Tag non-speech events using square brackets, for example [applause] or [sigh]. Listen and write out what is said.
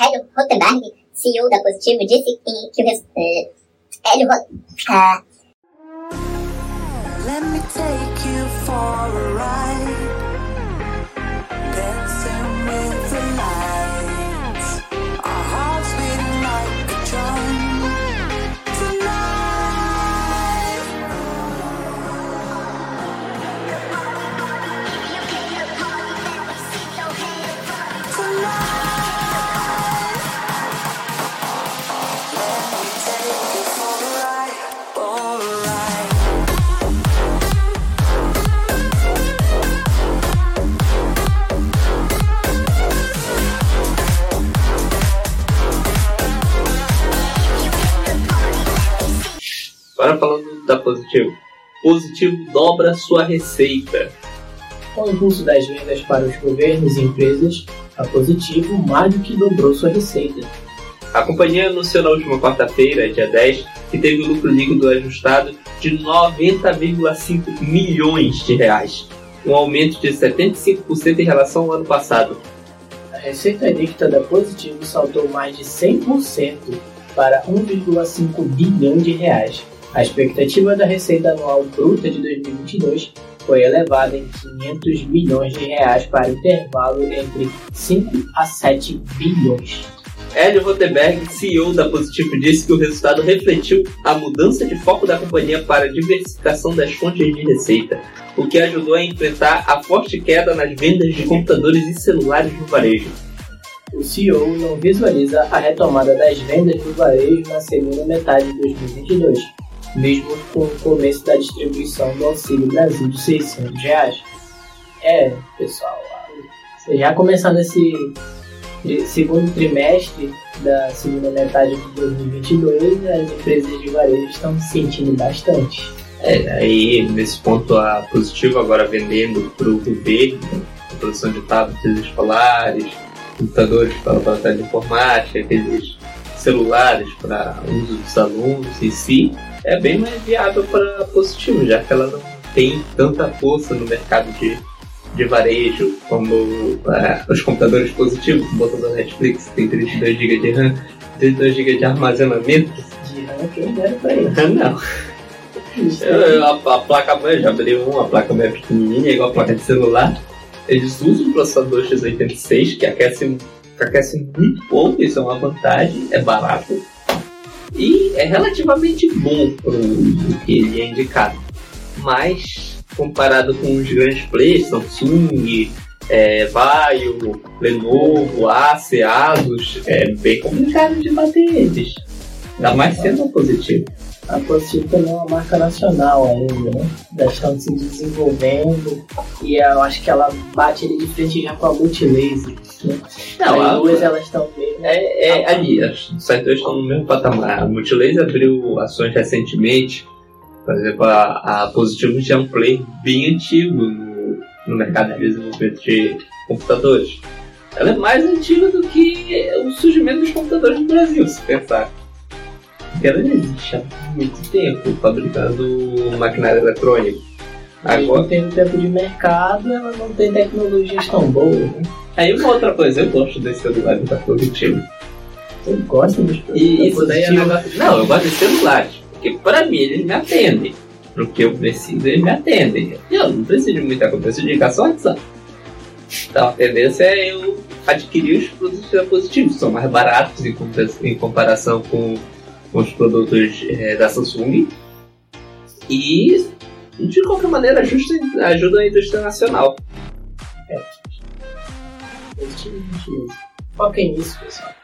Hélio Rotenberg, CEO da Positivo, disse que o resultado. Hélio Rotenberg. Agora falando da Positivo. Positivo dobra sua receita. Com o impulso das vendas para os governos e empresas, a Positivo mais do que dobrou sua receita. A companhia anunciou na última quarta-feira, dia 10, que teve o lucro líquido ajustado de 90,5 milhões de reais, um aumento de 75% em relação ao ano passado. A receita líquida da Positivo saltou mais de 100% para 1,5 bilhão de reais, a expectativa da receita anual bruta de 2022 foi elevada em 500 bilhões de reais para intervalo entre 5 a 7 bilhões. Hélio Rotenberg, CEO da Positivo, disse que o resultado refletiu a mudança de foco da companhia para a diversificação das fontes de receita, o que ajudou a enfrentar a forte queda nas vendas de computadores e celulares no varejo. O CEO não visualiza a retomada das vendas do varejo na segunda metade de 2022 mesmo com o começo da distribuição do Auxílio Brasil de 600 reais. É, pessoal, já começando esse segundo trimestre da segunda metade de 2022, as empresas de varejo estão se sentindo bastante. É, aí nesse ponto a Positivo agora vendendo para o governo, produção de tablets escolares, computadores para laboratório de informática, aqueles celulares para uso dos alunos em si, é bem mais viável para positivo, já que ela não tem tanta força no mercado de, de varejo como é, os computadores positivos, botando da Netflix, tem 32 GB de RAM, 32 GB de armazenamento. De RAM quem dera para. Ah, [laughs] não. Eu, a, a, placa mãe, já abri uma, a placa mãe é pequenininha, igual a placa de celular. Eles usam o processador x86, que aquece, que aquece muito pouco, isso é uma vantagem, é barato e é relativamente bom para o que ele é indicado. Mas, comparado com os grandes players, Samsung, é, Vaio, Lenovo, Acer, Asus, é bem complicado de bater eles. Ainda mais sendo positivo. A Positivo também é uma marca nacional ainda, né? Elas estão se desenvolvendo e eu acho que ela bate ali de frente já com a Multilaser. Né? Não, as duas elas estão mesmo. É, é ali, as duas estão no mesmo patamar. A Multilaser abriu ações recentemente. Por exemplo, a, a Positivo já é um play bem antigo no, no mercado de desenvolvimento de computadores. Ela é mais antiga do que o surgimento dos computadores no Brasil, se pensar ela já existe há muito tempo fabricando maquinário eletrônico. Agora tem um tempo de mercado, ela não tem tecnologias tão boas. Né? Aí uma outra coisa, eu gosto desse celular da Positivo. Você gosta dos E isso daí é negócio. Não, eu gosto de celulares. Porque pra mim eles me atendem. Pro que eu preciso, eles me atendem. Eu não preciso de muita coisa, preciso de ligar só WhatsApp. Então a tendência é eu adquirir os produtos da Positivo, são mais baratos em comparação com com os produtos é, da Samsung e de qualquer maneira ajusta, ajuda a indústria nacional. É. Foquem nisso, pessoal.